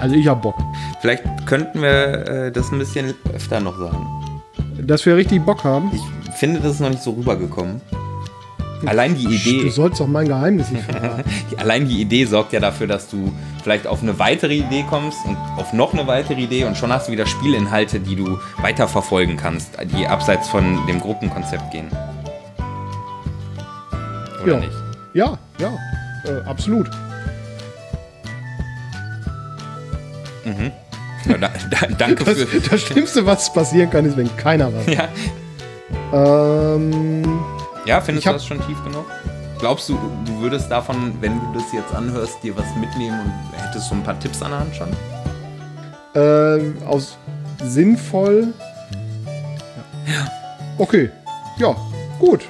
Also ich hab Bock. Vielleicht könnten wir äh, das ein bisschen öfter noch sagen. Dass wir richtig Bock haben. Ich finde, das ist noch nicht so rübergekommen. Allein die Idee. Du sollst doch mein Geheimnis nicht verraten. Allein die Idee sorgt ja dafür, dass du vielleicht auf eine weitere Idee kommst und auf noch eine weitere Idee und schon hast du wieder Spielinhalte, die du weiterverfolgen kannst, die abseits von dem Gruppenkonzept gehen. Oder Ja. nicht? Ja, ja, äh, absolut. Ja, da, da, danke Das, für. das Schlimmste, was passieren kann, ist, wenn keiner was. Ja, Ähm, ja findest Ich du hab- das schon tief genug? Glaubst du, du würdest davon, wenn du das jetzt anhörst, dir was mitnehmen und hättest so ein paar Tipps an der Hand schon? ähm, aus sinnvoll. Okay, ja, gut.